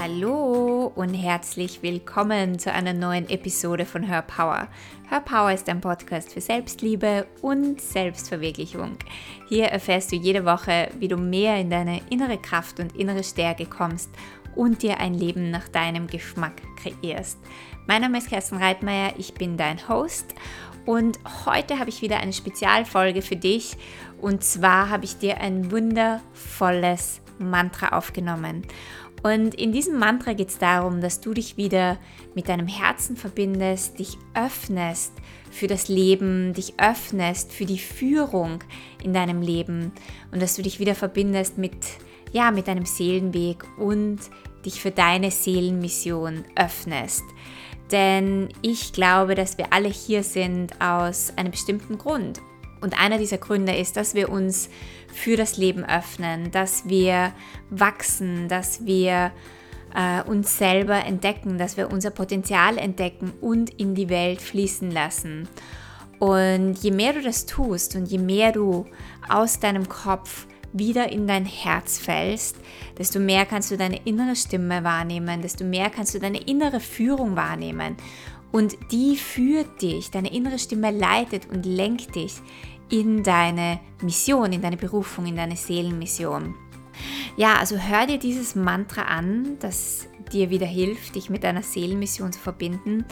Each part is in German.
Hallo und herzlich willkommen zu einer neuen Episode von Her Power. Her Power ist ein Podcast für Selbstliebe und Selbstverwirklichung. Hier erfährst du jede Woche, wie du mehr in deine innere Kraft und innere Stärke kommst und dir ein Leben nach deinem Geschmack kreierst. Mein Name ist Kerstin Reitmeier, ich bin dein Host und heute habe ich wieder eine Spezialfolge für dich und zwar habe ich dir ein wundervolles Mantra aufgenommen. Und in diesem Mantra geht es darum, dass du dich wieder mit deinem Herzen verbindest, dich öffnest für das Leben, dich öffnest für die Führung in deinem Leben und dass du dich wieder verbindest mit, ja, mit deinem Seelenweg und dich für deine Seelenmission öffnest. Denn ich glaube, dass wir alle hier sind aus einem bestimmten Grund. Und einer dieser Gründe ist, dass wir uns für das Leben öffnen, dass wir wachsen, dass wir äh, uns selber entdecken, dass wir unser Potenzial entdecken und in die Welt fließen lassen. Und je mehr du das tust und je mehr du aus deinem Kopf wieder in dein Herz fällst, desto mehr kannst du deine innere Stimme wahrnehmen, desto mehr kannst du deine innere Führung wahrnehmen. Und die führt dich, deine innere Stimme leitet und lenkt dich in deine Mission, in deine Berufung, in deine Seelenmission. Ja, also hör dir dieses Mantra an, das dir wieder hilft, dich mit deiner Seelenmission zu verbinden.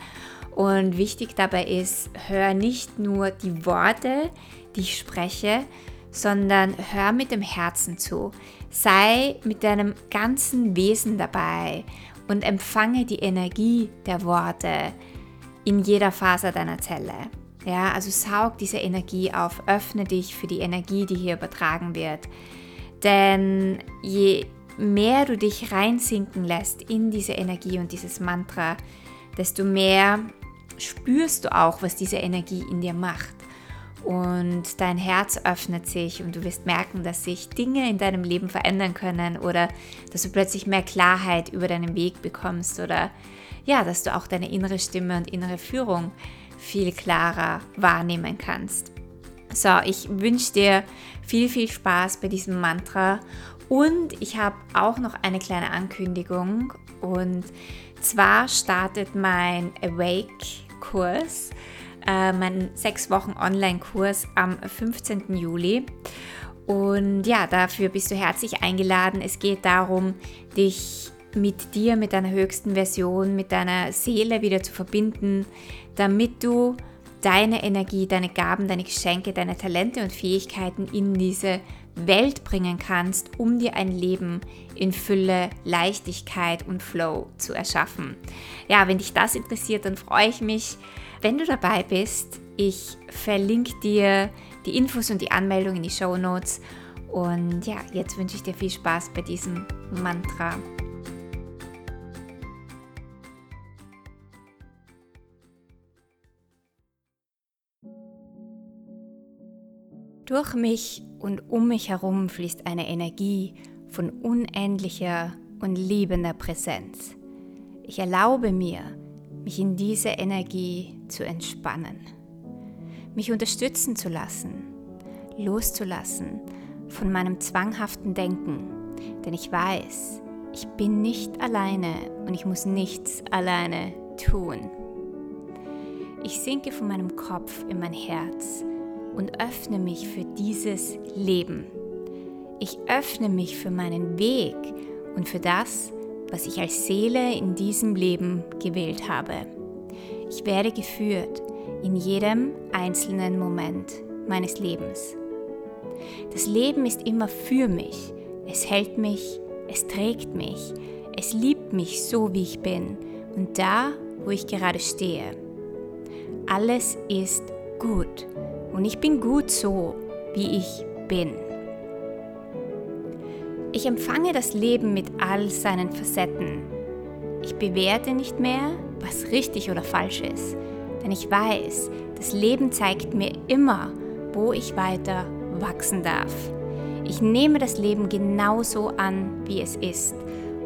Und wichtig dabei ist, hör nicht nur die Worte, die ich spreche, sondern hör mit dem Herzen zu. Sei mit deinem ganzen Wesen dabei und empfange die Energie der Worte in jeder Faser deiner Zelle. Ja, also saug diese Energie auf, öffne dich für die Energie, die hier übertragen wird. Denn je mehr du dich reinsinken lässt in diese Energie und dieses Mantra, desto mehr spürst du auch, was diese Energie in dir macht. Und dein Herz öffnet sich und du wirst merken, dass sich Dinge in deinem Leben verändern können oder dass du plötzlich mehr Klarheit über deinen Weg bekommst oder ja, dass du auch deine innere Stimme und innere Führung viel klarer wahrnehmen kannst. So, ich wünsche dir viel, viel Spaß bei diesem Mantra und ich habe auch noch eine kleine Ankündigung und zwar startet mein Awake-Kurs, äh, mein sechs Wochen Online-Kurs am 15. Juli. Und ja, dafür bist du herzlich eingeladen. Es geht darum, dich mit dir, mit deiner höchsten Version, mit deiner Seele wieder zu verbinden, damit du deine Energie, deine Gaben, deine Geschenke, deine Talente und Fähigkeiten in diese Welt bringen kannst, um dir ein Leben in Fülle, Leichtigkeit und Flow zu erschaffen. Ja, wenn dich das interessiert, dann freue ich mich, wenn du dabei bist. Ich verlinke dir die Infos und die Anmeldung in die Show Notes. Und ja, jetzt wünsche ich dir viel Spaß bei diesem Mantra. Durch mich und um mich herum fließt eine Energie von unendlicher und liebender Präsenz. Ich erlaube mir, mich in diese Energie zu entspannen, mich unterstützen zu lassen, loszulassen von meinem zwanghaften Denken, denn ich weiß, ich bin nicht alleine und ich muss nichts alleine tun. Ich sinke von meinem Kopf in mein Herz und öffne mich für dieses Leben. Ich öffne mich für meinen Weg und für das, was ich als Seele in diesem Leben gewählt habe. Ich werde geführt in jedem einzelnen Moment meines Lebens. Das Leben ist immer für mich. Es hält mich, es trägt mich, es liebt mich so, wie ich bin und da, wo ich gerade stehe. Alles ist gut und ich bin gut so, wie ich bin. Ich empfange das Leben mit all seinen Facetten. Ich bewerte nicht mehr, was richtig oder falsch ist, denn ich weiß, das Leben zeigt mir immer, wo ich weiter wachsen darf. Ich nehme das Leben genauso an, wie es ist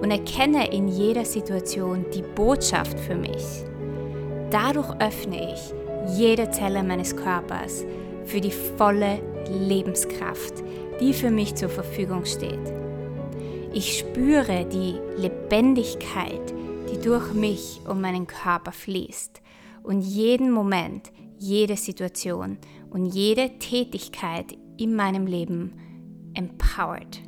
und erkenne in jeder Situation die Botschaft für mich. Dadurch öffne ich jede Zelle meines Körpers für die volle Lebenskraft, die für mich zur Verfügung steht. Ich spüre die Lebendigkeit, die durch mich und meinen Körper fließt und jeden Moment, jede Situation und jede Tätigkeit in meinem Leben empowert.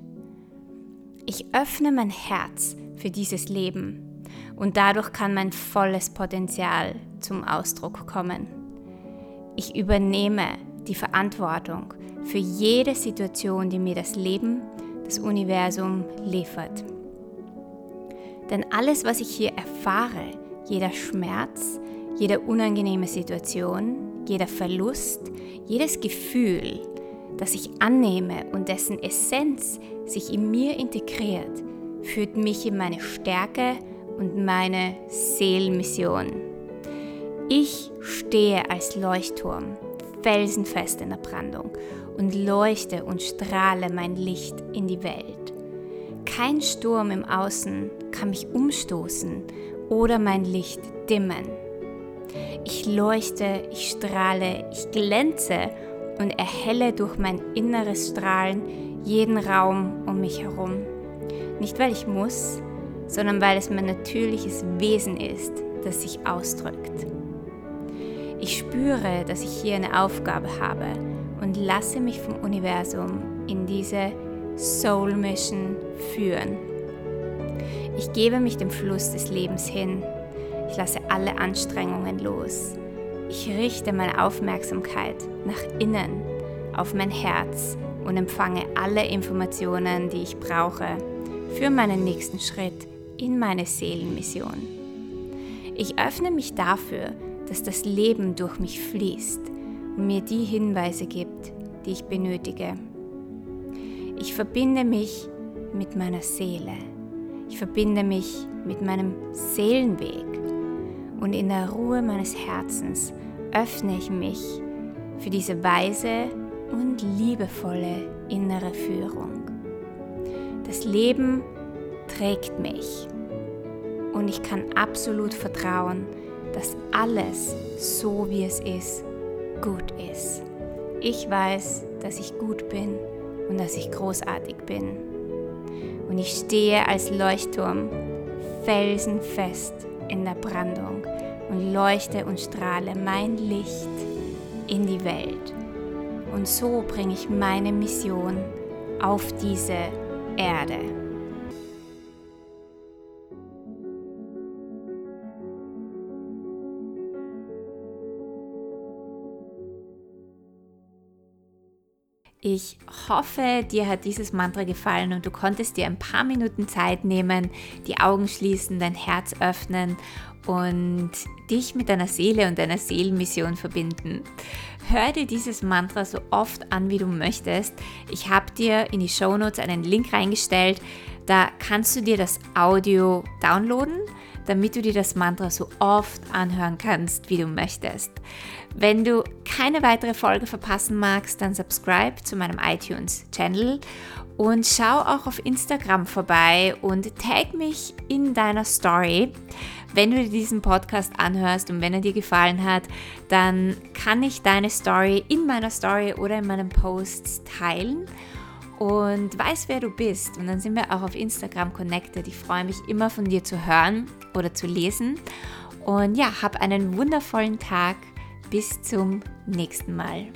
Ich öffne mein Herz für dieses Leben und dadurch kann mein volles Potenzial zum Ausdruck kommen. Ich übernehme die Verantwortung für jede Situation, die mir das Leben, das Universum liefert. Denn alles, was ich hier erfahre, jeder Schmerz, jede unangenehme Situation, jeder Verlust, jedes Gefühl, das ich annehme und dessen Essenz sich in mir integriert, führt mich in meine Stärke und meine Seelenmission. Ich stehe als Leuchtturm, felsenfest in der Brandung und leuchte und strahle mein Licht in die Welt. Kein Sturm im Außen kann mich umstoßen oder mein Licht dimmen. Ich leuchte, ich strahle, ich glänze und erhelle durch mein inneres Strahlen jeden Raum um mich herum. Nicht weil ich muss, sondern weil es mein natürliches Wesen ist, das sich ausdrückt. Ich spüre, dass ich hier eine Aufgabe habe und lasse mich vom Universum in diese Soul Mission führen. Ich gebe mich dem Fluss des Lebens hin. Ich lasse alle Anstrengungen los. Ich richte meine Aufmerksamkeit nach innen, auf mein Herz und empfange alle Informationen, die ich brauche für meinen nächsten Schritt in meine Seelenmission. Ich öffne mich dafür, dass das Leben durch mich fließt und mir die Hinweise gibt, die ich benötige. Ich verbinde mich mit meiner Seele. Ich verbinde mich mit meinem Seelenweg. Und in der Ruhe meines Herzens öffne ich mich für diese weise und liebevolle innere Führung. Das Leben trägt mich und ich kann absolut vertrauen, dass alles so wie es ist, gut ist. Ich weiß, dass ich gut bin und dass ich großartig bin. Und ich stehe als Leuchtturm felsenfest in der Brandung und leuchte und strahle mein Licht in die Welt. Und so bringe ich meine Mission auf diese Erde. Ich hoffe, dir hat dieses Mantra gefallen und du konntest dir ein paar Minuten Zeit nehmen, die Augen schließen, dein Herz öffnen und dich mit deiner Seele und deiner Seelenmission verbinden. Hör dir dieses Mantra so oft an, wie du möchtest. Ich habe dir in die Show Notes einen Link reingestellt. Da kannst du dir das Audio downloaden damit du dir das Mantra so oft anhören kannst, wie du möchtest. Wenn du keine weitere Folge verpassen magst, dann subscribe zu meinem iTunes-Channel und schau auch auf Instagram vorbei und tag mich in deiner Story. Wenn du dir diesen Podcast anhörst und wenn er dir gefallen hat, dann kann ich deine Story in meiner Story oder in meinen Posts teilen und weiß, wer du bist. Und dann sind wir auch auf Instagram connected. Ich freue mich immer von dir zu hören oder zu lesen. Und ja, hab einen wundervollen Tag. Bis zum nächsten Mal.